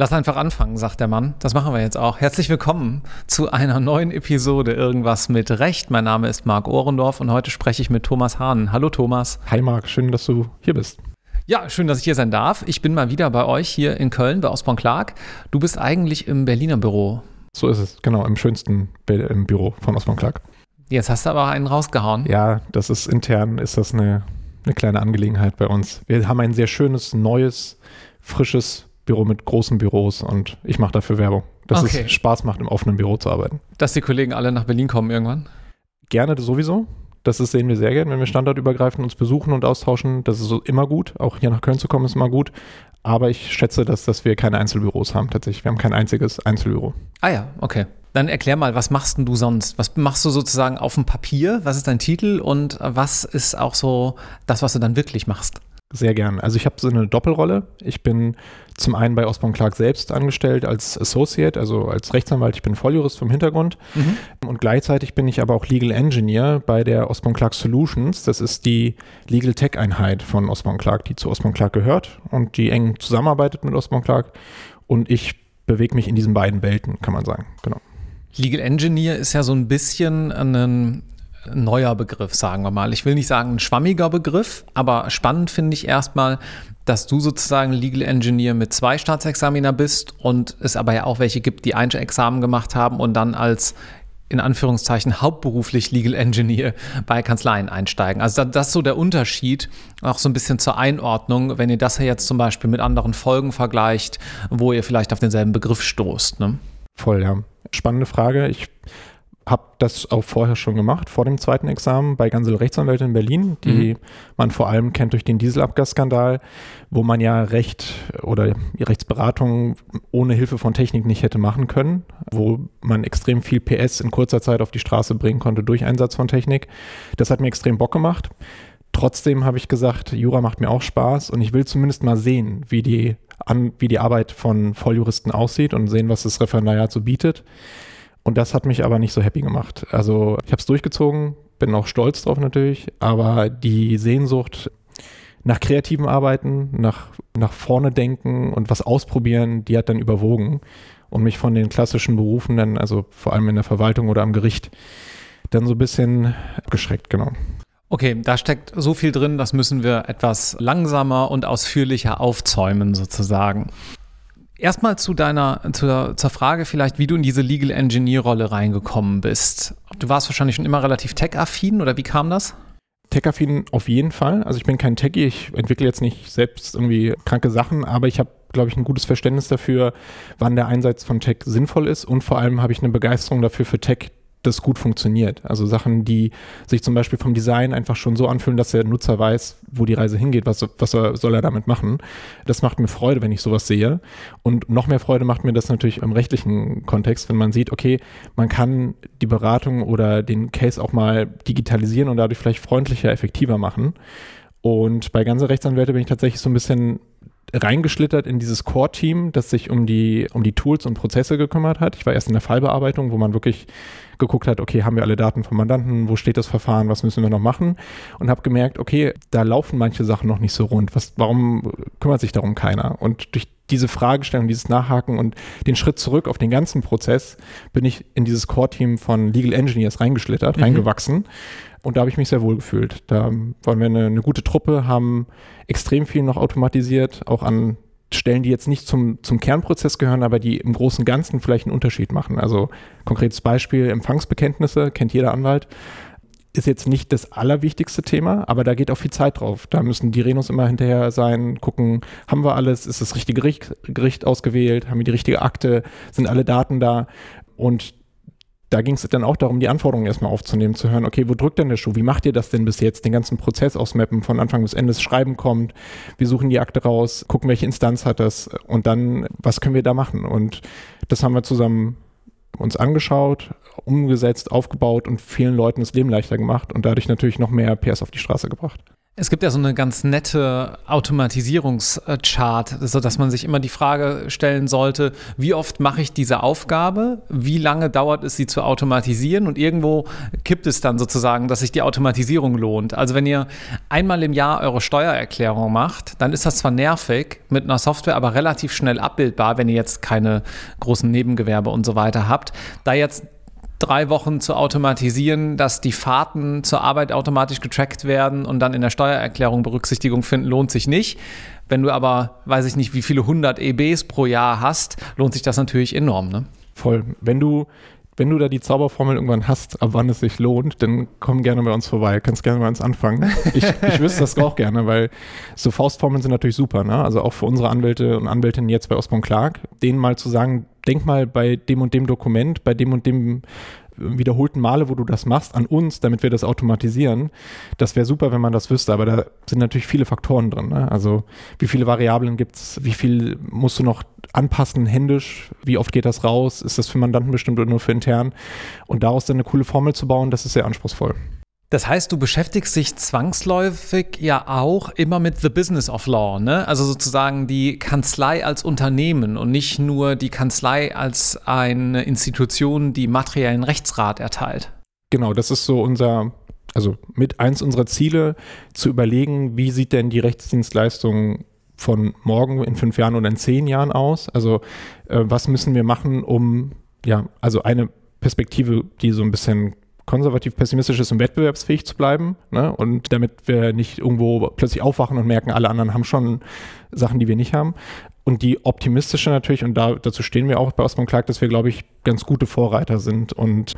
Lass einfach anfangen, sagt der Mann. Das machen wir jetzt auch. Herzlich willkommen zu einer neuen Episode Irgendwas mit Recht. Mein Name ist Marc Ohrendorf und heute spreche ich mit Thomas Hahn. Hallo Thomas. Hi Marc, schön, dass du hier bist. Ja, schön, dass ich hier sein darf. Ich bin mal wieder bei euch hier in Köln bei Osborne Clark. Du bist eigentlich im Berliner Büro. So ist es, genau, im schönsten Be im Büro von Osborne Clark. Jetzt hast du aber einen rausgehauen. Ja, das ist intern, ist das eine, eine kleine Angelegenheit bei uns. Wir haben ein sehr schönes, neues, frisches Büro mit großen Büros und ich mache dafür Werbung, dass okay. es Spaß macht, im offenen Büro zu arbeiten. Dass die Kollegen alle nach Berlin kommen irgendwann? Gerne sowieso. Das ist, sehen wir sehr gerne, wenn wir standortübergreifend uns besuchen und austauschen. Das ist so immer gut. Auch hier nach Köln zu kommen ist immer gut. Aber ich schätze, dass, dass wir keine Einzelbüros haben tatsächlich. Wir haben kein einziges Einzelbüro. Ah ja, okay. Dann erklär mal, was machst denn du sonst? Was machst du sozusagen auf dem Papier? Was ist dein Titel und was ist auch so das, was du dann wirklich machst? Sehr gern. Also ich habe so eine Doppelrolle. Ich bin zum einen bei Osborne Clark selbst angestellt als Associate, also als Rechtsanwalt. Ich bin Volljurist vom Hintergrund. Mhm. Und gleichzeitig bin ich aber auch Legal Engineer bei der Osborne Clark Solutions. Das ist die Legal Tech Einheit von Osborne Clark, die zu Osborne Clark gehört und die eng zusammenarbeitet mit Osborne Clark. Und ich bewege mich in diesen beiden Welten, kann man sagen. Genau. Legal Engineer ist ja so ein bisschen ein neuer Begriff, sagen wir mal. Ich will nicht sagen ein schwammiger Begriff, aber spannend finde ich erstmal, dass du sozusagen Legal Engineer mit zwei Staatsexaminer bist und es aber ja auch welche gibt, die ein Examen gemacht haben und dann als in Anführungszeichen hauptberuflich Legal Engineer bei Kanzleien einsteigen. Also das ist so der Unterschied, auch so ein bisschen zur Einordnung, wenn ihr das ja jetzt zum Beispiel mit anderen Folgen vergleicht, wo ihr vielleicht auf denselben Begriff stoßt. Ne? Voll, ja. Spannende Frage. Ich habe das auch vorher schon gemacht, vor dem zweiten Examen bei Gansel Rechtsanwälte in Berlin, die mhm. man vor allem kennt durch den Dieselabgasskandal, wo man ja Recht oder Rechtsberatung ohne Hilfe von Technik nicht hätte machen können, wo man extrem viel PS in kurzer Zeit auf die Straße bringen konnte durch Einsatz von Technik. Das hat mir extrem Bock gemacht. Trotzdem habe ich gesagt, Jura macht mir auch Spaß und ich will zumindest mal sehen, wie die, an, wie die Arbeit von Volljuristen aussieht und sehen, was das Referendariat so bietet. Und das hat mich aber nicht so happy gemacht. Also ich habe es durchgezogen, bin auch stolz drauf natürlich, aber die Sehnsucht nach kreativem Arbeiten, nach, nach vorne denken und was ausprobieren, die hat dann überwogen und mich von den klassischen Berufen dann, also vor allem in der Verwaltung oder am Gericht, dann so ein bisschen abgeschreckt, genau. Okay, da steckt so viel drin, das müssen wir etwas langsamer und ausführlicher aufzäumen sozusagen. Erstmal zu deiner, zu, zur Frage vielleicht, wie du in diese Legal Engineer-Rolle reingekommen bist. Du warst wahrscheinlich schon immer relativ tech-affin oder wie kam das? Tech-affin auf jeden Fall. Also ich bin kein Techie, ich entwickle jetzt nicht selbst irgendwie kranke Sachen, aber ich habe, glaube ich, ein gutes Verständnis dafür, wann der Einsatz von Tech sinnvoll ist und vor allem habe ich eine Begeisterung dafür für Tech, das gut funktioniert. Also Sachen, die sich zum Beispiel vom Design einfach schon so anfühlen, dass der Nutzer weiß, wo die Reise hingeht, was, was soll er damit machen. Das macht mir Freude, wenn ich sowas sehe. Und noch mehr Freude macht mir das natürlich im rechtlichen Kontext, wenn man sieht, okay, man kann die Beratung oder den Case auch mal digitalisieren und dadurch vielleicht freundlicher, effektiver machen. Und bei ganze Rechtsanwälte bin ich tatsächlich so ein bisschen reingeschlittert in dieses Core-Team, das sich um die, um die Tools und Prozesse gekümmert hat. Ich war erst in der Fallbearbeitung, wo man wirklich geguckt hat, okay, haben wir alle Daten vom Mandanten, wo steht das Verfahren, was müssen wir noch machen? Und habe gemerkt, okay, da laufen manche Sachen noch nicht so rund. Was, warum kümmert sich darum keiner? Und durch diese Fragestellung, dieses Nachhaken und den Schritt zurück auf den ganzen Prozess bin ich in dieses Core-Team von Legal Engineers reingeschlittert, mhm. reingewachsen. Und da habe ich mich sehr wohl gefühlt. Da waren wir eine, eine gute Truppe, haben extrem viel noch automatisiert, auch an Stellen, die jetzt nicht zum, zum Kernprozess gehören, aber die im Großen und Ganzen vielleicht einen Unterschied machen. Also konkretes Beispiel, Empfangsbekenntnisse, kennt jeder Anwalt, ist jetzt nicht das allerwichtigste Thema, aber da geht auch viel Zeit drauf. Da müssen die Renos immer hinterher sein, gucken, haben wir alles, ist das richtige Gericht, Gericht ausgewählt, haben wir die richtige Akte, sind alle Daten da und da ging es dann auch darum, die Anforderungen erstmal aufzunehmen, zu hören, okay, wo drückt denn der Schuh? Wie macht ihr das denn bis jetzt? Den ganzen Prozess ausmappen, von Anfang bis Ende das Schreiben kommt, wir suchen die Akte raus, gucken, welche Instanz hat das und dann, was können wir da machen? Und das haben wir zusammen uns angeschaut, umgesetzt, aufgebaut und vielen Leuten das Leben leichter gemacht und dadurch natürlich noch mehr PS auf die Straße gebracht. Es gibt ja so eine ganz nette Automatisierungschart, sodass man sich immer die Frage stellen sollte, wie oft mache ich diese Aufgabe, wie lange dauert es, sie zu automatisieren und irgendwo kippt es dann sozusagen, dass sich die Automatisierung lohnt. Also wenn ihr einmal im Jahr eure Steuererklärung macht, dann ist das zwar nervig mit einer Software, aber relativ schnell abbildbar, wenn ihr jetzt keine großen Nebengewerbe und so weiter habt. Da jetzt drei Wochen zu automatisieren, dass die Fahrten zur Arbeit automatisch getrackt werden und dann in der Steuererklärung Berücksichtigung finden, lohnt sich nicht. Wenn du aber, weiß ich nicht, wie viele hundert EBs pro Jahr hast, lohnt sich das natürlich enorm. Ne? Voll. Wenn du wenn du da die Zauberformel irgendwann hast, ab wann es sich lohnt, dann komm gerne bei uns vorbei. Kannst gerne bei uns anfangen. Ich, ich wüsste das auch gerne, weil so Faustformeln sind natürlich super. Ne? Also auch für unsere Anwälte und Anwältinnen jetzt bei Osborne Clark, denen mal zu sagen, denk mal bei dem und dem Dokument, bei dem und dem wiederholten Male, wo du das machst, an uns, damit wir das automatisieren. Das wäre super, wenn man das wüsste, aber da sind natürlich viele Faktoren drin. Ne? Also wie viele Variablen gibt es, wie viel musst du noch anpassen händisch, wie oft geht das raus, ist das für Mandanten bestimmt oder nur für intern? Und daraus dann eine coole Formel zu bauen, das ist sehr anspruchsvoll. Das heißt, du beschäftigst dich zwangsläufig ja auch immer mit The Business of Law, ne? Also sozusagen die Kanzlei als Unternehmen und nicht nur die Kanzlei als eine Institution, die materiellen Rechtsrat erteilt. Genau, das ist so unser, also mit eins unserer Ziele, zu überlegen, wie sieht denn die Rechtsdienstleistung von morgen in fünf Jahren oder in zehn Jahren aus? Also äh, was müssen wir machen, um ja, also eine Perspektive, die so ein bisschen konservativ pessimistisch ist, um wettbewerbsfähig zu bleiben. Ne? Und damit wir nicht irgendwo plötzlich aufwachen und merken, alle anderen haben schon Sachen, die wir nicht haben. Und die optimistische natürlich, und da, dazu stehen wir auch bei Osman Clark, dass wir, glaube ich, ganz gute Vorreiter sind und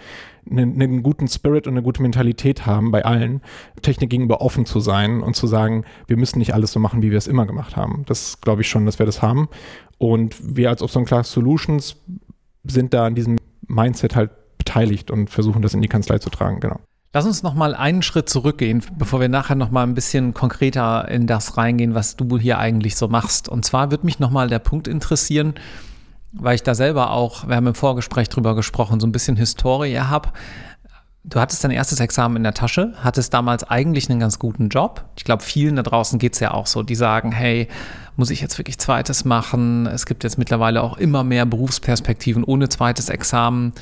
einen, einen, guten Spirit und eine gute Mentalität haben bei allen, Technik gegenüber offen zu sein und zu sagen, wir müssen nicht alles so machen, wie wir es immer gemacht haben. Das glaube ich schon, dass wir das haben. Und wir als Osman Clark Solutions sind da an diesem Mindset halt beteiligt und versuchen das in die Kanzlei zu tragen, genau. Lass uns noch mal einen Schritt zurückgehen, bevor wir nachher noch mal ein bisschen konkreter in das reingehen, was du hier eigentlich so machst. Und zwar wird mich noch mal der Punkt interessieren, weil ich da selber auch, wir haben im Vorgespräch drüber gesprochen, so ein bisschen Historie habe. Du hattest dein erstes Examen in der Tasche, hattest damals eigentlich einen ganz guten Job. Ich glaube, vielen da draußen geht es ja auch so, die sagen, hey, muss ich jetzt wirklich zweites machen? Es gibt jetzt mittlerweile auch immer mehr Berufsperspektiven ohne zweites Examen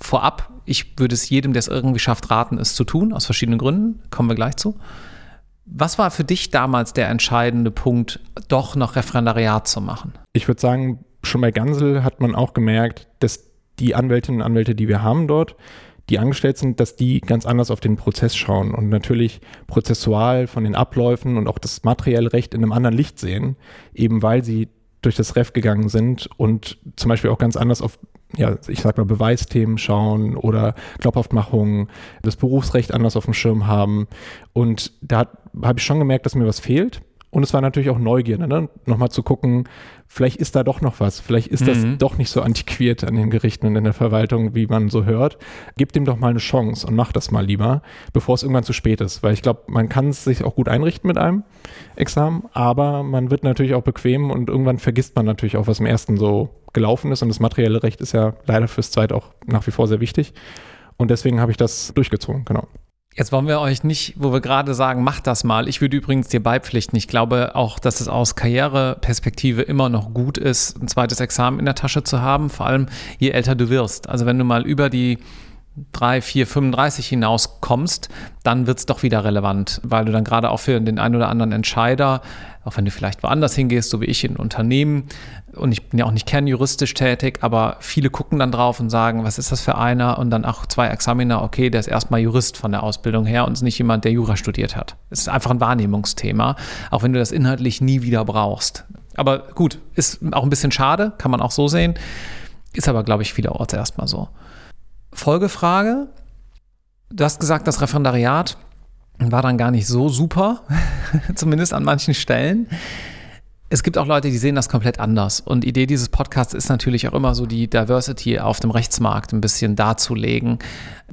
vorab, ich würde es jedem, der es irgendwie schafft, raten, es zu tun, aus verschiedenen Gründen. Kommen wir gleich zu. Was war für dich damals der entscheidende Punkt, doch noch Referendariat zu machen? Ich würde sagen, schon bei Gansel hat man auch gemerkt, dass die Anwältinnen und Anwälte, die wir haben dort, die angestellt sind, dass die ganz anders auf den Prozess schauen und natürlich prozessual von den Abläufen und auch das materielle Recht in einem anderen Licht sehen, eben weil sie durch das Ref gegangen sind und zum Beispiel auch ganz anders auf ja, ich sag mal, Beweisthemen schauen oder Glaubhaftmachungen, das Berufsrecht anders auf dem Schirm haben. Und da habe ich schon gemerkt, dass mir was fehlt. Und es war natürlich auch Neugierde, ne? nochmal zu gucken, vielleicht ist da doch noch was, vielleicht ist das mhm. doch nicht so antiquiert an den Gerichten und in der Verwaltung, wie man so hört. Gib dem doch mal eine Chance und mach das mal lieber, bevor es irgendwann zu spät ist. Weil ich glaube, man kann es sich auch gut einrichten mit einem Examen, aber man wird natürlich auch bequem und irgendwann vergisst man natürlich auch, was im ersten so gelaufen ist. Und das materielle Recht ist ja leider fürs Zweit auch nach wie vor sehr wichtig. Und deswegen habe ich das durchgezogen, genau. Jetzt wollen wir euch nicht, wo wir gerade sagen, macht das mal. Ich würde übrigens dir beipflichten. Ich glaube auch, dass es aus Karriereperspektive immer noch gut ist, ein zweites Examen in der Tasche zu haben, vor allem je älter du wirst. Also wenn du mal über die 3, 4, 35 hinauskommst, dann wird es doch wieder relevant, weil du dann gerade auch für den einen oder anderen Entscheider, auch wenn du vielleicht woanders hingehst, so wie ich in Unternehmen, und ich bin ja auch nicht kernjuristisch tätig, aber viele gucken dann drauf und sagen, was ist das für einer? Und dann auch zwei Examiner, okay, der ist erstmal Jurist von der Ausbildung her und ist nicht jemand, der Jura studiert hat. Es ist einfach ein Wahrnehmungsthema, auch wenn du das inhaltlich nie wieder brauchst. Aber gut, ist auch ein bisschen schade, kann man auch so sehen. Ist aber, glaube ich, vielerorts erstmal so. Folgefrage. Du hast gesagt, das Referendariat war dann gar nicht so super, zumindest an manchen Stellen. Es gibt auch Leute, die sehen das komplett anders. Und Idee dieses Podcasts ist natürlich auch immer so, die Diversity auf dem Rechtsmarkt ein bisschen darzulegen.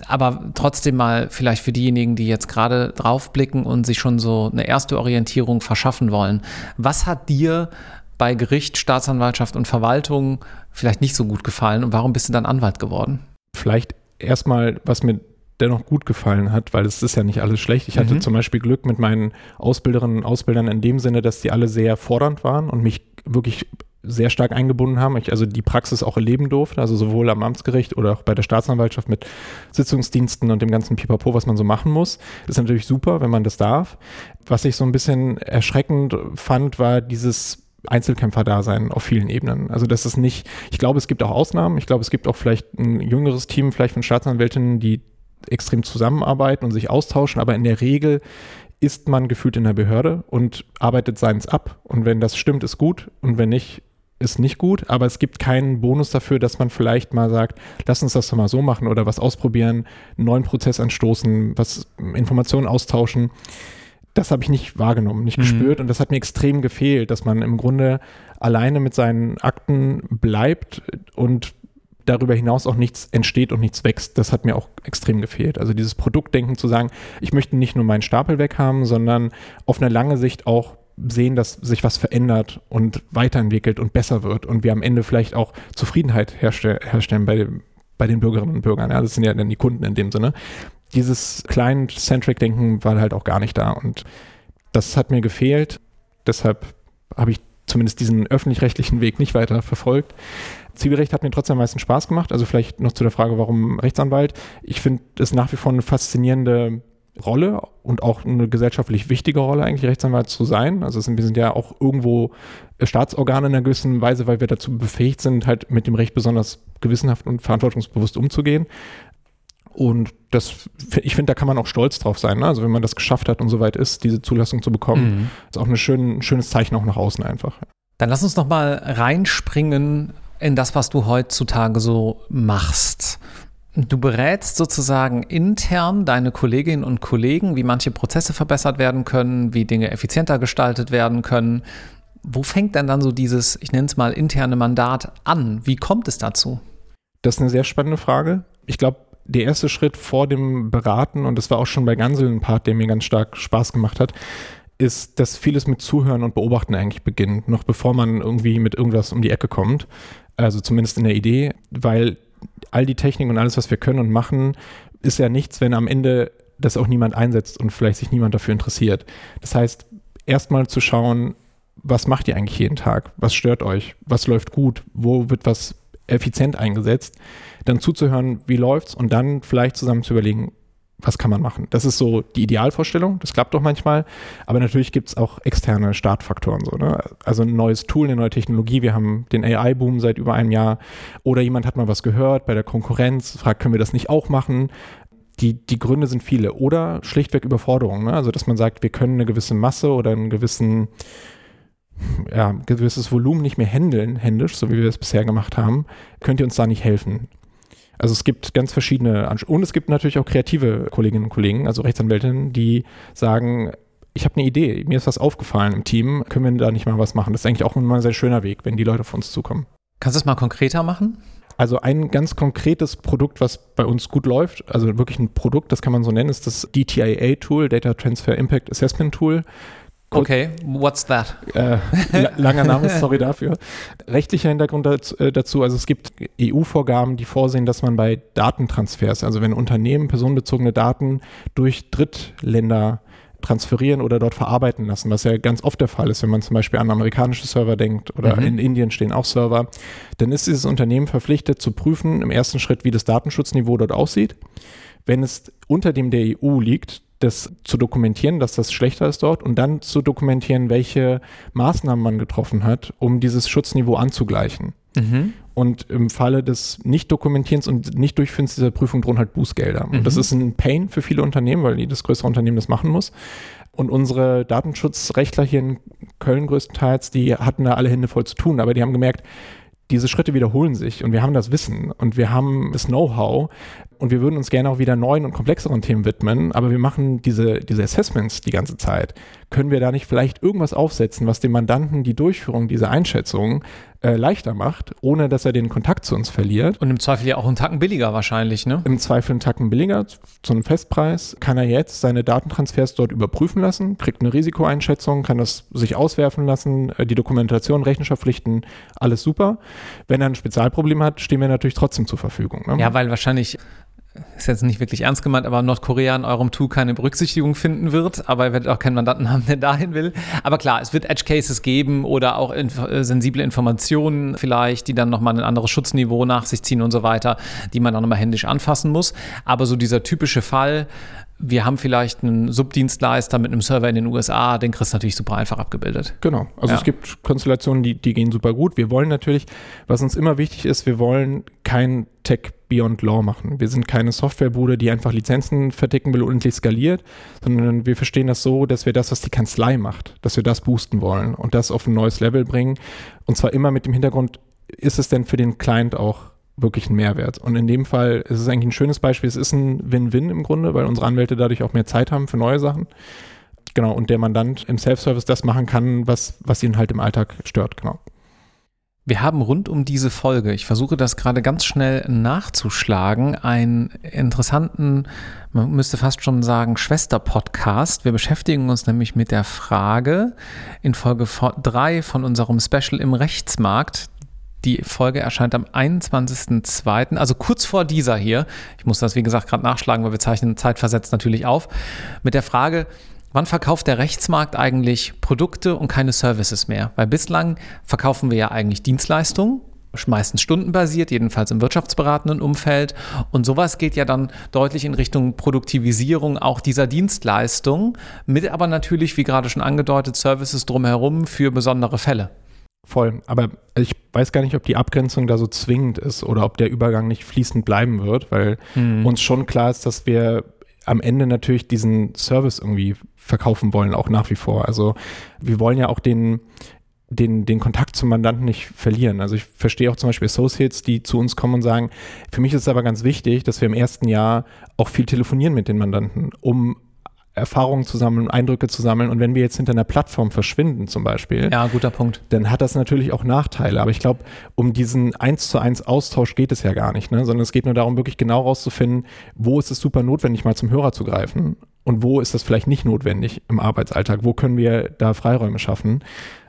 Aber trotzdem mal vielleicht für diejenigen, die jetzt gerade draufblicken und sich schon so eine erste Orientierung verschaffen wollen. Was hat dir bei Gericht, Staatsanwaltschaft und Verwaltung vielleicht nicht so gut gefallen und warum bist du dann Anwalt geworden? Vielleicht erstmal, was mir dennoch gut gefallen hat, weil es ist ja nicht alles schlecht. Ich hatte Mhm. zum Beispiel Glück mit meinen Ausbilderinnen und Ausbildern in dem Sinne, dass die alle sehr fordernd waren und mich wirklich sehr stark eingebunden haben. Ich also die Praxis auch erleben durfte, also sowohl am Amtsgericht oder auch bei der Staatsanwaltschaft mit Sitzungsdiensten und dem ganzen Pipapo, was man so machen muss. Das ist natürlich super, wenn man das darf. Was ich so ein bisschen erschreckend fand, war dieses Einzelkämpfer-Dasein auf vielen Ebenen. Also das ist nicht, ich glaube, es gibt auch Ausnahmen. Ich glaube, es gibt auch vielleicht ein jüngeres Team, vielleicht von Staatsanwältinnen, die extrem zusammenarbeiten und sich austauschen, aber in der Regel ist man gefühlt in der Behörde und arbeitet seins ab. Und wenn das stimmt, ist gut. Und wenn nicht, ist nicht gut. Aber es gibt keinen Bonus dafür, dass man vielleicht mal sagt, lass uns das doch mal so machen oder was ausprobieren, einen neuen Prozess anstoßen, was Informationen austauschen. Das habe ich nicht wahrgenommen, nicht Mhm. gespürt. Und das hat mir extrem gefehlt, dass man im Grunde alleine mit seinen Akten bleibt und darüber hinaus auch nichts entsteht und nichts wächst. Das hat mir auch extrem gefehlt. Also dieses Produktdenken zu sagen, ich möchte nicht nur meinen Stapel weghaben, sondern auf eine lange Sicht auch sehen, dass sich was verändert und weiterentwickelt und besser wird und wir am Ende vielleicht auch Zufriedenheit herstell herstellen bei, bei den Bürgerinnen und Bürgern. Ja, das sind ja dann die Kunden in dem Sinne. Dieses Client-Centric-Denken war halt auch gar nicht da und das hat mir gefehlt. Deshalb habe ich zumindest diesen öffentlich-rechtlichen Weg nicht weiter verfolgt. Zivilrecht hat mir trotzdem am meisten Spaß gemacht. Also vielleicht noch zu der Frage, warum Rechtsanwalt. Ich finde es nach wie vor eine faszinierende Rolle und auch eine gesellschaftlich wichtige Rolle, eigentlich Rechtsanwalt zu sein. Also sind, wir sind ja auch irgendwo Staatsorgane in einer gewissen Weise, weil wir dazu befähigt sind, halt mit dem Recht besonders gewissenhaft und verantwortungsbewusst umzugehen. Und das, ich finde, da kann man auch stolz drauf sein. Ne? Also wenn man das geschafft hat und soweit ist, diese Zulassung zu bekommen, Mhm. ist auch schön, ein schönes Zeichen auch nach außen einfach. Dann lass uns noch mal reinspringen in das, was du heutzutage so machst. Du berätst sozusagen intern deine Kolleginnen und Kollegen, wie manche Prozesse verbessert werden können, wie Dinge effizienter gestaltet werden können. Wo fängt denn dann so dieses, ich nenne es mal, interne Mandat an? Wie kommt es dazu? Das ist eine sehr spannende Frage. Ich glaube, der erste Schritt vor dem Beraten, und das war auch schon bei Gansel ein Part, der mir ganz stark Spaß gemacht hat, ist, dass vieles mit Zuhören und Beobachten eigentlich beginnt, noch bevor man irgendwie mit irgendwas um die Ecke kommt. Also zumindest in der Idee, weil all die Technik und alles, was wir können und machen, ist ja nichts, wenn am Ende das auch niemand einsetzt und vielleicht sich niemand dafür interessiert. Das heißt, erstmal zu schauen, was macht ihr eigentlich jeden Tag? Was stört euch? Was läuft gut? Wo wird was effizient eingesetzt? Dann zuzuhören, wie läuft's und dann vielleicht zusammen zu überlegen, was kann man machen? Das ist so die Idealvorstellung. Das klappt doch manchmal. Aber natürlich gibt es auch externe Startfaktoren. So, ne? Also ein neues Tool, eine neue Technologie. Wir haben den AI-Boom seit über einem Jahr. Oder jemand hat mal was gehört bei der Konkurrenz, fragt, können wir das nicht auch machen? Die, die Gründe sind viele. Oder schlichtweg Überforderung. Ne? Also, dass man sagt, wir können eine gewisse Masse oder einen gewissen ja, gewisses Volumen nicht mehr handeln, händisch, so wie wir es bisher gemacht haben, könnt ihr uns da nicht helfen. Also es gibt ganz verschiedene Ansch und es gibt natürlich auch kreative Kolleginnen und Kollegen, also Rechtsanwältinnen, die sagen, ich habe eine Idee, mir ist was aufgefallen im Team, können wir da nicht mal was machen? Das ist eigentlich auch immer ein sehr schöner Weg, wenn die Leute auf uns zukommen. Kannst du es mal konkreter machen? Also ein ganz konkretes Produkt, was bei uns gut läuft, also wirklich ein Produkt, das kann man so nennen, ist das DTIA-Tool, Data Transfer Impact Assessment Tool. Okay, what's that? Äh, la- langer Name, sorry dafür. Rechtlicher Hintergrund dazu, äh, dazu, also es gibt EU-Vorgaben, die vorsehen, dass man bei Datentransfers, also wenn Unternehmen personenbezogene Daten durch Drittländer transferieren oder dort verarbeiten lassen, was ja ganz oft der Fall ist, wenn man zum Beispiel an amerikanische Server denkt oder Mhm. in Indien stehen auch Server, dann ist dieses Unternehmen verpflichtet zu prüfen im ersten Schritt, wie das Datenschutzniveau dort aussieht. Wenn es unter dem der EU liegt, das zu dokumentieren, dass das schlechter ist dort und dann zu dokumentieren, welche Maßnahmen man getroffen hat, um dieses Schutzniveau anzugleichen. Mhm. Und im Falle des Nicht-Dokumentierens und Nicht-Durchführens dieser Prüfung drohen halt Bußgelder. Mhm. Und das ist ein Pain für viele Unternehmen, weil jedes größere Unternehmen das machen muss. Und unsere Datenschutzrechtler hier in Köln größtenteils, die hatten da alle Hände voll zu tun, aber die haben gemerkt, diese Schritte wiederholen sich und wir haben das Wissen und wir haben das Know-how und wir würden uns gerne auch wieder neuen und komplexeren Themen widmen, aber wir machen diese, diese Assessments die ganze Zeit. Können wir da nicht vielleicht irgendwas aufsetzen, was dem Mandanten die Durchführung dieser Einschätzung äh, leichter macht, ohne dass er den Kontakt zu uns verliert? Und im Zweifel ja auch einen Tacken billiger wahrscheinlich, ne? Im Zweifel einen Tacken billiger zu einem Festpreis, kann er jetzt seine Datentransfers dort überprüfen lassen, kriegt eine Risikoeinschätzung, kann das sich auswerfen lassen, äh, die Dokumentation, Rechenschaftspflichten, alles super. Wenn er ein Spezialproblem hat, stehen wir natürlich trotzdem zur Verfügung. Ne? Ja, weil wahrscheinlich ist jetzt nicht wirklich ernst gemeint, aber Nordkorea in eurem Tool keine Berücksichtigung finden wird, aber ihr werdet auch keinen Mandanten haben, der dahin will. Aber klar, es wird Edge Cases geben oder auch inf äh, sensible Informationen vielleicht, die dann nochmal ein anderes Schutzniveau nach sich ziehen und so weiter, die man dann nochmal händisch anfassen muss. Aber so dieser typische Fall, wir haben vielleicht einen Subdienstleister mit einem Server in den USA, den kriegst du natürlich super einfach abgebildet. Genau. Also ja. es gibt Konstellationen, die, die gehen super gut. Wir wollen natürlich, was uns immer wichtig ist, wir wollen kein Tech Beyond Law machen. Wir sind keine Softwarebude, die einfach Lizenzen verticken will und endlich skaliert, sondern wir verstehen das so, dass wir das, was die Kanzlei macht, dass wir das boosten wollen und das auf ein neues Level bringen. Und zwar immer mit dem Hintergrund, ist es denn für den Client auch wirklich ein Mehrwert. Und in dem Fall ist es eigentlich ein schönes Beispiel. Es ist ein Win-Win im Grunde, weil unsere Anwälte dadurch auch mehr Zeit haben für neue Sachen. Genau, und der Mandant im Self-Service das machen kann, was, was ihn halt im Alltag stört, genau. Wir haben rund um diese Folge, ich versuche das gerade ganz schnell nachzuschlagen, einen interessanten, man müsste fast schon sagen, Schwester-Podcast. Wir beschäftigen uns nämlich mit der Frage in Folge 3 von unserem Special im Rechtsmarkt, die Folge erscheint am 21.02., also kurz vor dieser hier. Ich muss das, wie gesagt, gerade nachschlagen, weil wir zeichnen zeitversetzt natürlich auf. Mit der Frage, wann verkauft der Rechtsmarkt eigentlich Produkte und keine Services mehr? Weil bislang verkaufen wir ja eigentlich Dienstleistungen meistens stundenbasiert, jedenfalls im wirtschaftsberatenden Umfeld. Und sowas geht ja dann deutlich in Richtung Produktivisierung auch dieser Dienstleistung, mit aber natürlich, wie gerade schon angedeutet, Services drumherum für besondere Fälle. Voll. Aber ich weiß gar nicht, ob die Abgrenzung da so zwingend ist oder ob der Übergang nicht fließend bleiben wird, weil mhm. uns schon klar ist, dass wir am Ende natürlich diesen Service irgendwie verkaufen wollen, auch nach wie vor. Also wir wollen ja auch den, den, den Kontakt zum Mandanten nicht verlieren. Also ich verstehe auch zum Beispiel Associates, die zu uns kommen und sagen, für mich ist es aber ganz wichtig, dass wir im ersten Jahr auch viel telefonieren mit den Mandanten, um Erfahrungen zu sammeln, Eindrücke zu sammeln. Und wenn wir jetzt hinter einer Plattform verschwinden zum Beispiel, ja, guter Punkt. dann hat das natürlich auch Nachteile. Aber ich glaube, um diesen eins zu eins Austausch geht es ja gar nicht, ne? sondern es geht nur darum, wirklich genau rauszufinden, wo ist es super notwendig, mal zum Hörer zu greifen und wo ist das vielleicht nicht notwendig im Arbeitsalltag? Wo können wir da Freiräume schaffen?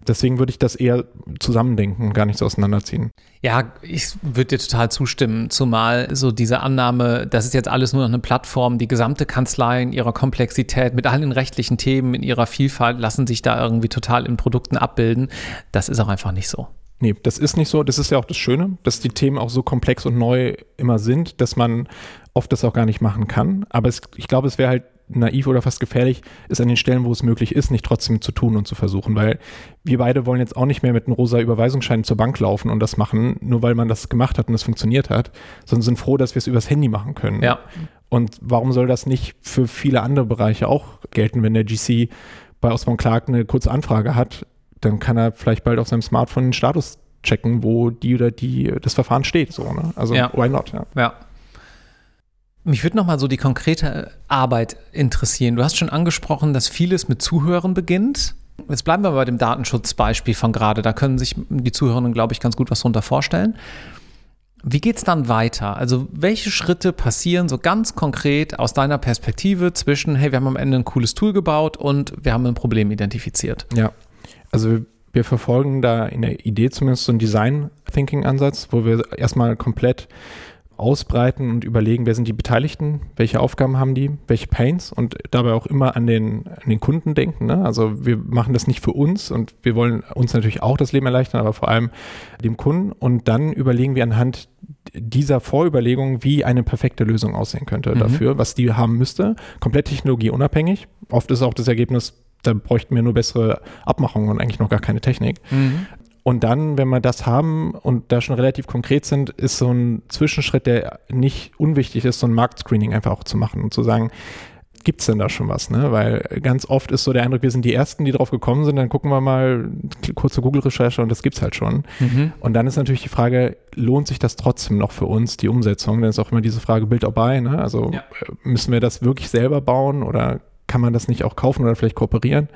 Deswegen würde ich das eher zusammendenken, gar nicht so auseinanderziehen. Ja, ich würde dir total zustimmen, zumal so diese Annahme, das ist jetzt alles nur noch eine Plattform, die gesamte Kanzlei in ihrer Komplexität mit allen rechtlichen Themen in ihrer Vielfalt lassen sich da irgendwie total in Produkten abbilden. Das ist auch einfach nicht so. Nee, das ist nicht so. Das ist ja auch das Schöne, dass die Themen auch so komplex und neu immer sind, dass man oft das auch gar nicht machen kann. Aber es, ich glaube, es wäre halt naiv oder fast gefährlich, ist an den Stellen, wo es möglich ist, nicht trotzdem zu tun und zu versuchen, weil wir beide wollen jetzt auch nicht mehr mit einem rosa Überweisungsschein zur Bank laufen und das machen, nur weil man das gemacht hat und es funktioniert hat, sondern sind froh, dass wir es übers Handy machen können. Ja. Und warum soll das nicht für viele andere Bereiche auch gelten, wenn der GC bei Osman Clark eine kurze Anfrage hat, dann kann er vielleicht bald auf seinem Smartphone den Status checken, wo die oder die das Verfahren steht. So, ne? Also ja. why not? Ja. ja. Mich würde nochmal so die konkrete Arbeit interessieren. Du hast schon angesprochen, dass vieles mit Zuhören beginnt. Jetzt bleiben wir bei dem Datenschutzbeispiel von gerade. Da können sich die Zuhörenden, glaube ich, ganz gut was darunter vorstellen. Wie geht es dann weiter? Also welche Schritte passieren so ganz konkret aus deiner Perspektive zwischen, hey, wir haben am Ende ein cooles Tool gebaut und wir haben ein Problem identifiziert? Ja, also wir verfolgen da in der Idee zumindest so einen Design-Thinking-Ansatz, wo wir erstmal komplett ausbreiten und überlegen, wer sind die Beteiligten, welche Aufgaben haben die, welche Pains und dabei auch immer an den, an den Kunden denken. Ne? Also wir machen das nicht für uns und wir wollen uns natürlich auch das Leben erleichtern, aber vor allem dem Kunden und dann überlegen wir anhand dieser Vorüberlegung, wie eine perfekte Lösung aussehen könnte mhm. dafür, was die haben müsste, komplett technologieunabhängig. Oft ist auch das Ergebnis, da bräuchten wir nur bessere Abmachungen und eigentlich noch gar keine Technik. Mhm. Und dann, wenn wir das haben und da schon relativ konkret sind, ist so ein Zwischenschritt, der nicht unwichtig ist, so ein Marktscreening einfach auch zu machen und zu sagen, gibt es denn da schon was? Ne? Weil ganz oft ist so der Eindruck, wir sind die Ersten, die drauf gekommen sind, dann gucken wir mal kurze Google-Recherche und das gibt es halt schon. Mhm. Und dann ist natürlich die Frage, lohnt sich das trotzdem noch für uns, die Umsetzung? Dann ist auch immer diese Frage, Build or Buy, ne? Also ja. müssen wir das wirklich selber bauen oder kann man das nicht auch kaufen oder vielleicht kooperieren?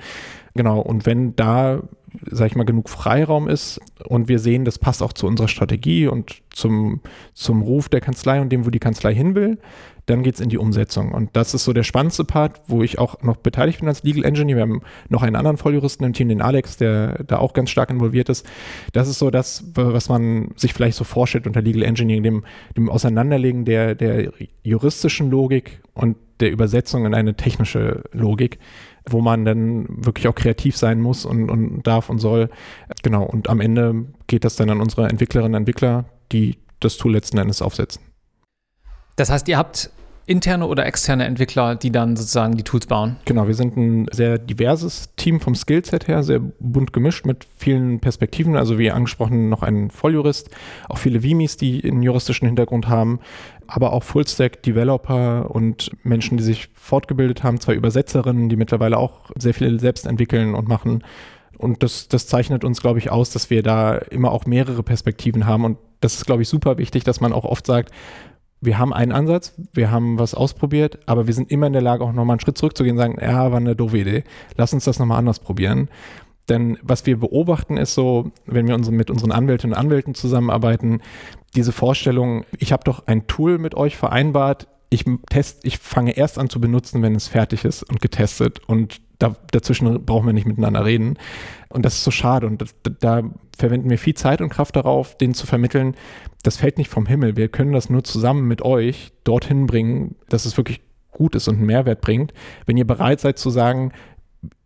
Genau, und wenn da, sag ich mal, genug Freiraum ist und wir sehen, das passt auch zu unserer Strategie und zum, zum Ruf der Kanzlei und dem, wo die Kanzlei hin will, dann geht es in die Umsetzung. Und das ist so der spannendste Part, wo ich auch noch beteiligt bin als Legal Engineer. Wir haben noch einen anderen Volljuristen im Team, den Alex, der da auch ganz stark involviert ist. Das ist so das, was man sich vielleicht so vorstellt unter Legal Engineering, dem, dem Auseinanderlegen der, der juristischen Logik und der Übersetzung in eine technische Logik wo man dann wirklich auch kreativ sein muss und, und darf und soll. Genau, und am Ende geht das dann an unsere Entwicklerinnen und Entwickler, die das Tool letzten Endes aufsetzen. Das heißt, ihr habt interne oder externe Entwickler, die dann sozusagen die Tools bauen? Genau, wir sind ein sehr diverses Team vom Skillset her, sehr bunt gemischt mit vielen Perspektiven. Also wie angesprochen, noch ein Volljurist, auch viele Vimis, die einen juristischen Hintergrund haben, aber auch Fullstack-Developer und Menschen, die sich fortgebildet haben, zwei Übersetzerinnen, die mittlerweile auch sehr viel selbst entwickeln und machen. Und das, das zeichnet uns, glaube ich, aus, dass wir da immer auch mehrere Perspektiven haben. Und das ist, glaube ich, super wichtig, dass man auch oft sagt, wir haben einen Ansatz, wir haben was ausprobiert, aber wir sind immer in der Lage, auch nochmal einen Schritt zurückzugehen und sagen, ja, war eine doofe Idee, lass uns das nochmal anders probieren. Denn was wir beobachten ist so, wenn wir unsere, mit unseren Anwältinnen und Anwälten zusammenarbeiten, diese Vorstellung, ich habe doch ein Tool mit euch vereinbart, ich test, ich fange erst an zu benutzen, wenn es fertig ist und getestet und da, dazwischen brauchen wir nicht miteinander reden. Und das ist so schade und das, da verwenden wir viel Zeit und Kraft darauf, denen zu vermitteln, das fällt nicht vom Himmel. Wir können das nur zusammen mit euch dorthin bringen, dass es wirklich gut ist und einen Mehrwert bringt. Wenn ihr bereit seid zu sagen,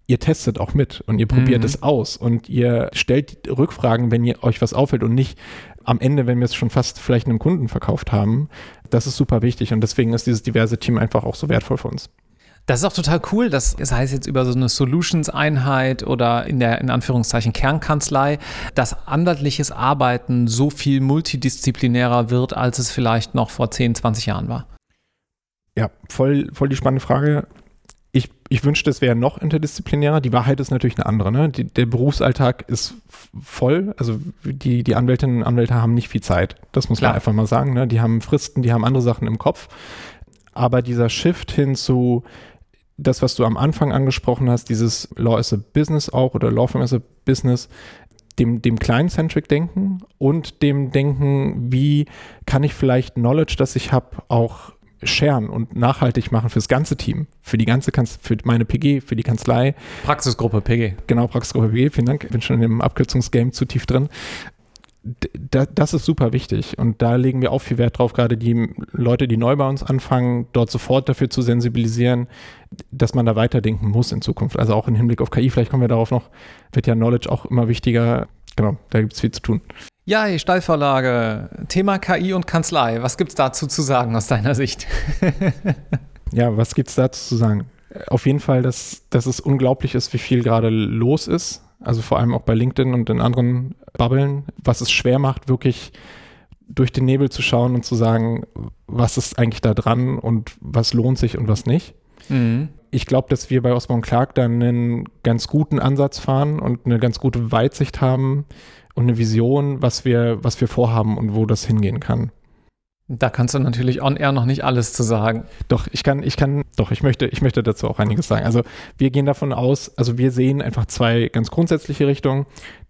ihr testet auch mit und ihr probiert mhm. es aus und ihr stellt Rückfragen, wenn ihr euch was auffällt und nicht am Ende, wenn wir es schon fast vielleicht einem Kunden verkauft haben. Das ist super wichtig und deswegen ist dieses diverse Team einfach auch so wertvoll für uns. Das ist auch total cool, dass das heißt jetzt über so eine Solutions-Einheit oder in der in Anführungszeichen Kernkanzlei, dass anwaltliches Arbeiten so viel multidisziplinärer wird, als es vielleicht noch vor 10, 20 Jahren war. Ja, voll, voll die spannende Frage. Ich, ich wünschte, es wäre noch interdisziplinärer. Die Wahrheit ist natürlich eine andere. Ne? Die, der Berufsalltag ist voll. Also die, die Anwältinnen und Anwälte haben nicht viel Zeit. Das muss Klar. man einfach mal sagen. Ne? Die haben Fristen, die haben andere Sachen im Kopf. Aber dieser Shift hin zu das, was du am Anfang angesprochen hast, dieses Law as a Business auch oder Law Firm as a Business, dem, dem Client-Centric-Denken und dem Denken, wie kann ich vielleicht Knowledge, das ich habe, auch sharen und nachhaltig machen fürs ganze Team, für die ganze Kanz für meine PG, für die Kanzlei. Praxisgruppe PG. Genau, Praxisgruppe PG, vielen Dank. Ich bin schon in dem Abkürzungsgame zu tief drin das ist super wichtig und da legen wir auch viel Wert drauf, gerade die Leute, die neu bei uns anfangen, dort sofort dafür zu sensibilisieren, dass man da weiterdenken muss in Zukunft. Also auch im Hinblick auf KI, vielleicht kommen wir darauf noch, wird ja Knowledge auch immer wichtiger. Genau, da gibt es viel zu tun. Ja, die Steilvorlage, Thema KI und Kanzlei. Was gibt es dazu zu sagen aus deiner Sicht? ja, was gibt es dazu zu sagen? Auf jeden Fall, dass, dass es unglaublich ist, wie viel gerade los ist also vor allem auch bei LinkedIn und in anderen Bubblen, was es schwer macht, wirklich durch den Nebel zu schauen und zu sagen, was ist eigentlich da dran und was lohnt sich und was nicht. Mhm. Ich glaube, dass wir bei Osborne Clark dann einen ganz guten Ansatz fahren und eine ganz gute Weitsicht haben und eine Vision, was wir, was wir vorhaben und wo das hingehen kann. Da kannst du natürlich on air noch nicht alles zu sagen. Doch, ich kann, ich kann, doch, ich möchte, ich möchte dazu auch einiges sagen. Also wir gehen davon aus, also wir sehen einfach zwei ganz grundsätzliche Richtungen.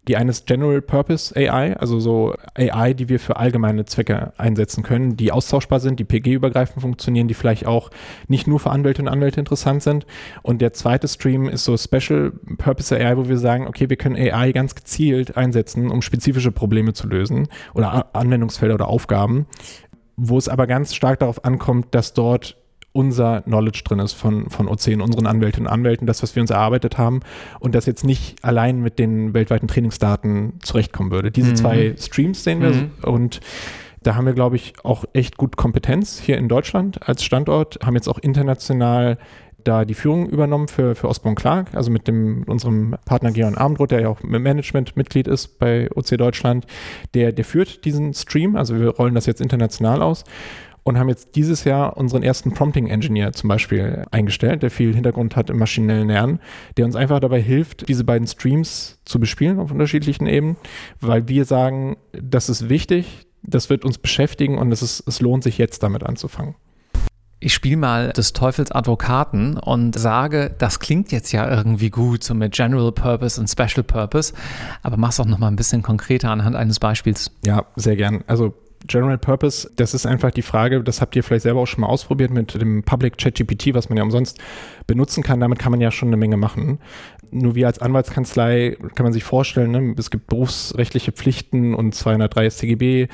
Die eine ist General Purpose AI, also so AI, die wir für allgemeine Zwecke einsetzen können, die austauschbar sind, die PG-übergreifend funktionieren, die vielleicht auch nicht nur für Anwälte und Anwälte interessant sind. Und der zweite Stream ist so Special Purpose AI, wo wir sagen, okay, wir können AI ganz gezielt einsetzen, um spezifische Probleme zu lösen oder Anwendungsfelder oder Aufgaben wo es aber ganz stark darauf ankommt, dass dort unser Knowledge drin ist von, von OC und unseren Anwältinnen und Anwälten, das, was wir uns erarbeitet haben und das jetzt nicht allein mit den weltweiten Trainingsdaten zurechtkommen würde. Diese mhm. zwei Streams sehen wir mhm. und da haben wir, glaube ich, auch echt gut Kompetenz hier in Deutschland als Standort, haben jetzt auch international da die Führung übernommen für, für Osborne Clark, also mit dem unserem Partner Georg Abendroth, der ja auch im Management-Mitglied ist bei OC Deutschland, der, der führt diesen Stream, also wir rollen das jetzt international aus und haben jetzt dieses Jahr unseren ersten Prompting Engineer zum Beispiel eingestellt, der viel Hintergrund hat im maschinellen Lernen, der uns einfach dabei hilft, diese beiden Streams zu bespielen auf unterschiedlichen Ebenen, weil wir sagen, das ist wichtig, das wird uns beschäftigen und es, ist, es lohnt sich jetzt damit anzufangen. ich spiele mal des Teufels Advokaten und sage, das klingt jetzt ja irgendwie gut, so mit General Purpose und Special Purpose, aber mach's doch noch mal ein bisschen konkreter anhand eines Beispiels. Ja, sehr gern. Also General Purpose, das ist einfach die Frage, das habt ihr vielleicht selber auch schon mal ausprobiert mit dem Public ChatGPT, was man ja umsonst benutzen kann. Damit kann man ja schon eine Menge machen. Nur wir als Anwaltskanzlei kann man sich vorstellen, ne, es gibt berufsrechtliche Pflichten und 203 StGB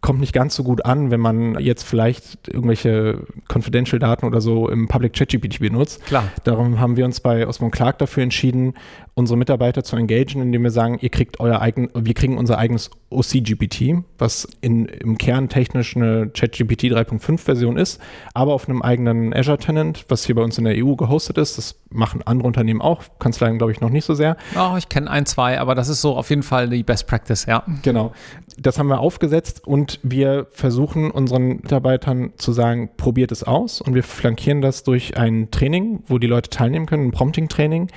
kommt nicht ganz so gut an, wenn man jetzt vielleicht irgendwelche Confidential-Daten oder so im Public ChatGPT benutzt. Klar. Darum haben wir uns bei Osmond Clark dafür entschieden, unsere Mitarbeiter zu engagieren, indem wir sagen, ihr kriegt euer eigen, wir kriegen unser eigenes OCGPT, was in, im Kern technisch eine ChatGPT 3.5 Version ist, aber auf einem eigenen Azure Tenant, was hier bei uns in der EU gehostet ist. Das machen andere Unternehmen auch, Kanzleien glaube ich noch nicht so sehr. Oh, ich kenne ein, zwei, aber das ist so auf jeden Fall die Best Practice, ja. Genau. Das haben wir aufgesetzt und wir versuchen unseren Mitarbeitern zu sagen, probiert es aus und wir flankieren das durch ein Training, wo die Leute teilnehmen können, ein Prompting-Training,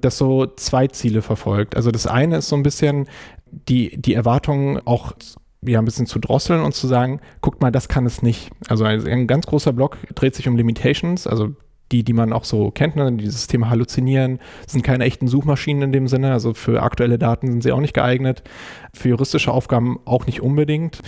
das so zwei Ziele verfolgt. Also das eine ist so ein bisschen die, die Erwartungen auch ja, ein bisschen zu drosseln und zu sagen, guckt mal, das kann es nicht. Also ein ganz großer Block dreht sich um Limitations, also die, die man auch so kennt, ne? dieses Thema Halluzinieren, sind keine echten Suchmaschinen in dem Sinne, also für aktuelle Daten sind sie auch nicht geeignet, für juristische Aufgaben auch nicht unbedingt.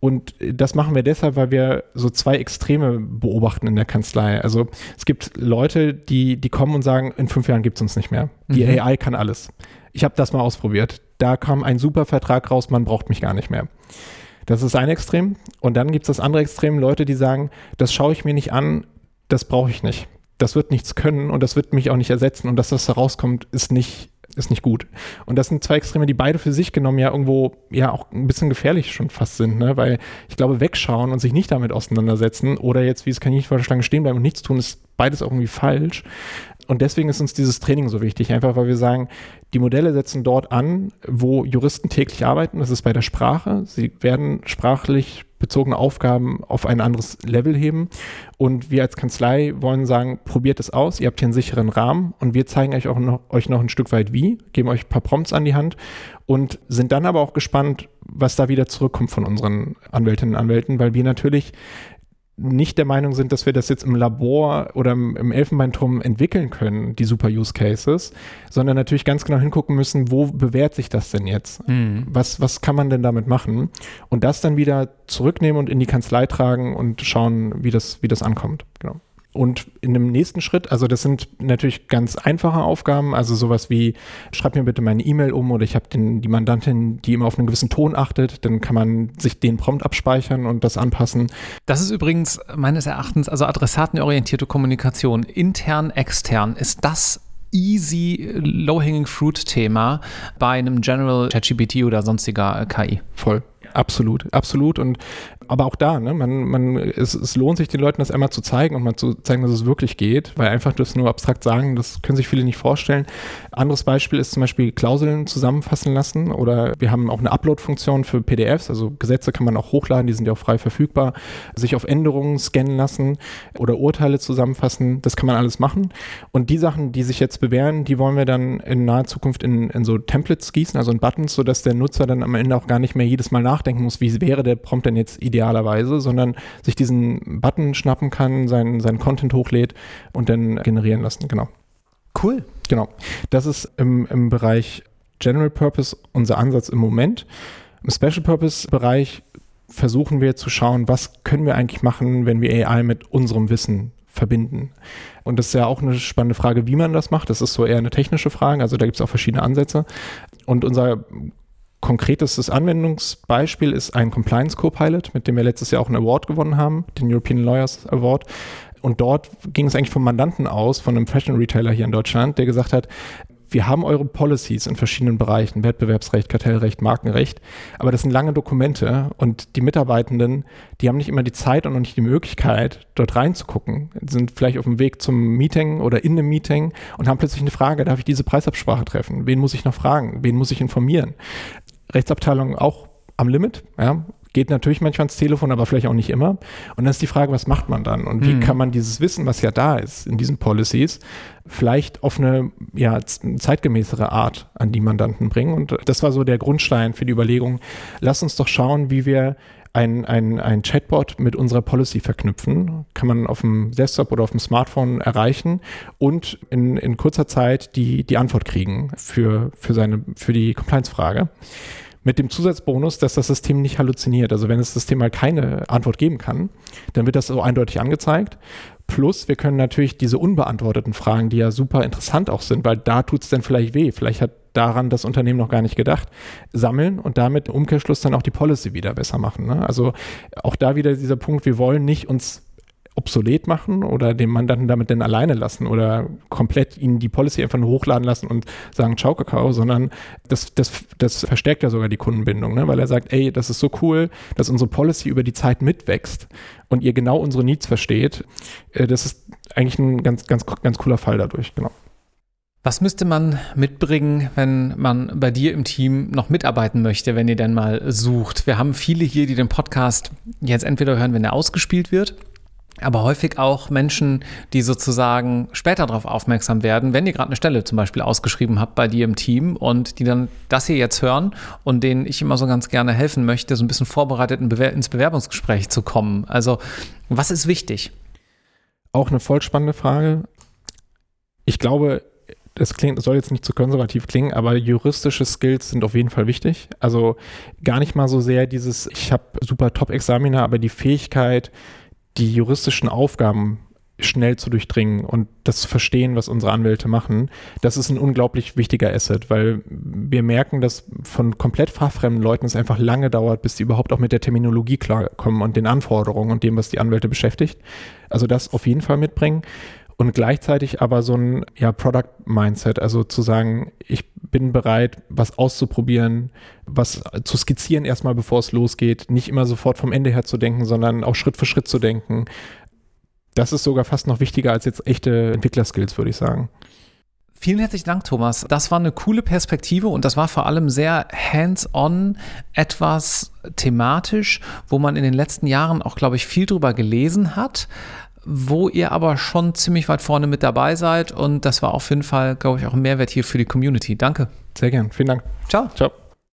Und das machen wir deshalb, weil wir so zwei Extreme beobachten in der Kanzlei. Also es gibt Leute, die, die kommen und sagen, in fünf Jahren gibt es uns nicht mehr. Die mhm. AI kann alles. Ich habe das mal ausprobiert. Da kam ein super Vertrag raus, man braucht mich gar nicht mehr. Das ist ein Extrem. Und dann gibt es das andere Extrem, Leute, die sagen, das schaue ich mir nicht an, das brauche ich nicht das wird nichts können und das wird mich auch nicht ersetzen und dass das da rauskommt, ist nicht, ist nicht gut. Und das sind zwei Extreme, die beide für sich genommen ja irgendwo ja auch ein bisschen gefährlich schon fast sind, ne? weil ich glaube, wegschauen und sich nicht damit auseinandersetzen oder jetzt, wie es kann ich vor der Schlange stehen bleiben und nichts tun, ist beides auch irgendwie falsch. Und deswegen ist uns dieses Training so wichtig, einfach weil wir sagen, die Modelle setzen dort an, wo Juristen täglich arbeiten. Das ist bei der Sprache. Sie werden sprachlich bezogene Aufgaben auf ein anderes Level heben. Und wir als Kanzlei wollen sagen, probiert es aus, ihr habt hier einen sicheren Rahmen und wir zeigen euch auch noch, euch noch ein Stück weit wie, geben euch ein paar Prompts an die Hand und sind dann aber auch gespannt, was da wieder zurückkommt von unseren Anwältinnen und Anwälten, weil wir natürlich nicht der Meinung sind, dass wir das jetzt im Labor oder im Elfenbeinturm entwickeln können, die super Use Cases, sondern natürlich ganz genau hingucken müssen, wo bewährt sich das denn jetzt? Mhm. Was, was kann man denn damit machen? Und das dann wieder zurücknehmen und in die Kanzlei tragen und schauen, wie das, wie das ankommt. Genau. Und in dem nächsten Schritt, also das sind natürlich ganz einfache Aufgaben, also sowas wie, schreib mir bitte meine E-Mail um oder ich habe die Mandantin, die immer auf einen gewissen Ton achtet, dann kann man sich den Prompt abspeichern und das anpassen. Das ist übrigens meines Erachtens, also adressatenorientierte Kommunikation, intern, extern, ist das easy low-hanging fruit Thema bei einem General ChatGPT oder sonstiger KI. Voll. Absolut, absolut. Und aber auch da, ne, man, man, es, es lohnt sich den Leuten das einmal zu zeigen und mal zu zeigen, dass es wirklich geht, weil einfach das nur abstrakt sagen, das können sich viele nicht vorstellen. Anderes Beispiel ist zum Beispiel Klauseln zusammenfassen lassen oder wir haben auch eine Upload-Funktion für PDFs, also Gesetze kann man auch hochladen, die sind ja auch frei verfügbar, sich auf Änderungen scannen lassen oder Urteile zusammenfassen, das kann man alles machen. Und die Sachen, die sich jetzt bewähren, die wollen wir dann in naher Zukunft in, in so Templates gießen, also in Buttons, sodass der Nutzer dann am Ende auch gar nicht mehr jedes Mal nachdenken muss, wie wäre der Prompt denn jetzt idealerweise, sondern sich diesen Button schnappen kann, seinen, seinen Content hochlädt und dann generieren lassen. Genau. Cool. Genau. Das ist im, im Bereich General Purpose unser Ansatz im Moment. Im Special Purpose Bereich versuchen wir zu schauen, was können wir eigentlich machen, wenn wir AI mit unserem Wissen verbinden. Und das ist ja auch eine spannende Frage, wie man das macht. Das ist so eher eine technische Frage, also da gibt es auch verschiedene Ansätze. Und unser konkretestes Anwendungsbeispiel ist ein Compliance Copilot, mit dem wir letztes Jahr auch einen Award gewonnen haben, den European Lawyers Award. Und dort ging es eigentlich vom Mandanten aus, von einem Fashion Retailer hier in Deutschland, der gesagt hat, wir haben eure Policies in verschiedenen Bereichen, Wettbewerbsrecht, Kartellrecht, Markenrecht, aber das sind lange Dokumente und die Mitarbeitenden, die haben nicht immer die Zeit und nicht die Möglichkeit, dort reinzugucken, sind vielleicht auf dem Weg zum Meeting oder in einem Meeting und haben plötzlich eine Frage, darf ich diese Preisabsprache treffen? Wen muss ich noch fragen? Wen muss ich informieren? Rechtsabteilung auch am Limit, ja, geht natürlich manchmal ans Telefon, aber vielleicht auch nicht immer. Und dann ist die Frage, was macht man dann? Und wie mhm. kann man dieses Wissen, was ja da ist in diesen Policies, vielleicht auf eine ja, zeitgemäßere Art an die Mandanten bringen? Und das war so der Grundstein für die Überlegung, lass uns doch schauen, wie wir ein, ein, ein Chatbot mit unserer Policy verknüpfen. Kann man auf dem Desktop oder auf dem Smartphone erreichen und in, in kurzer Zeit die, die Antwort kriegen für, für, seine, für die Compliance-Frage mit dem Zusatzbonus, dass das System nicht halluziniert. Also wenn das System mal keine Antwort geben kann, dann wird das so eindeutig angezeigt. Plus, wir können natürlich diese unbeantworteten Fragen, die ja super interessant auch sind, weil da tut es dann vielleicht weh. Vielleicht hat daran das Unternehmen noch gar nicht gedacht, sammeln und damit im Umkehrschluss dann auch die Policy wieder besser machen. Ne? Also auch da wieder dieser Punkt, wir wollen nicht uns obsolet machen oder den Mandanten damit dann alleine lassen oder komplett ihnen die Policy einfach nur hochladen lassen und sagen, ciao Kakao, sondern das, das, das verstärkt ja sogar die Kundenbindung, ne? weil er sagt, ey, das ist so cool, dass unsere Policy über die Zeit mitwächst und ihr genau unsere Needs versteht. Äh, das ist eigentlich ein ganz, ganz, ganz cooler Fall dadurch, genau. Was müsste man mitbringen, wenn man bei dir im Team noch mitarbeiten möchte, wenn ihr denn mal sucht? Wir haben viele hier, die den Podcast jetzt entweder hören, wenn er ausgespielt wird aber häufig auch Menschen, die sozusagen später darauf aufmerksam werden, wenn ihr gerade eine Stelle zum Beispiel ausgeschrieben habt bei dir im Team und die dann das hier jetzt hören und denen ich immer so ganz gerne helfen möchte, so ein bisschen vorbereitet ins Bewerbungsgespräch zu kommen. Also, was ist wichtig? Auch eine voll spannende Frage. Ich glaube, das klingt, soll jetzt nicht zu konservativ klingen, aber juristische Skills sind auf jeden Fall wichtig. Also gar nicht mal so sehr dieses, ich habe super Top-Examiner, aber die Fähigkeit, die juristischen Aufgaben schnell zu durchdringen und das zu verstehen, was unsere Anwälte machen, das ist ein unglaublich wichtiger Asset, weil wir merken, dass von komplett fachfremden Leuten es einfach lange dauert, bis sie überhaupt auch mit der Terminologie klarkommen und den Anforderungen und dem, was die Anwälte beschäftigt. Also das auf jeden Fall mitbringen und gleichzeitig aber so ein ja, Product-Mindset, also zu sagen, ich bin bereit, was auszuprobieren, was zu skizzieren erstmal, bevor es losgeht, nicht immer sofort vom Ende her zu denken, sondern auch Schritt für Schritt zu denken. Das ist sogar fast noch wichtiger als jetzt echte Entwicklerskills, würde ich sagen. Vielen herzlichen Dank, Thomas. Das war eine coole Perspektive und das war vor allem sehr hands-on, etwas thematisch, wo man in den letzten Jahren auch, glaube ich, viel drüber gelesen hat wo ihr aber schon ziemlich weit vorne mit dabei seid. Und das war auf jeden Fall, glaube ich, auch ein Mehrwert hier für die Community. Danke. Sehr gern. Vielen Dank. Ciao. Ciao.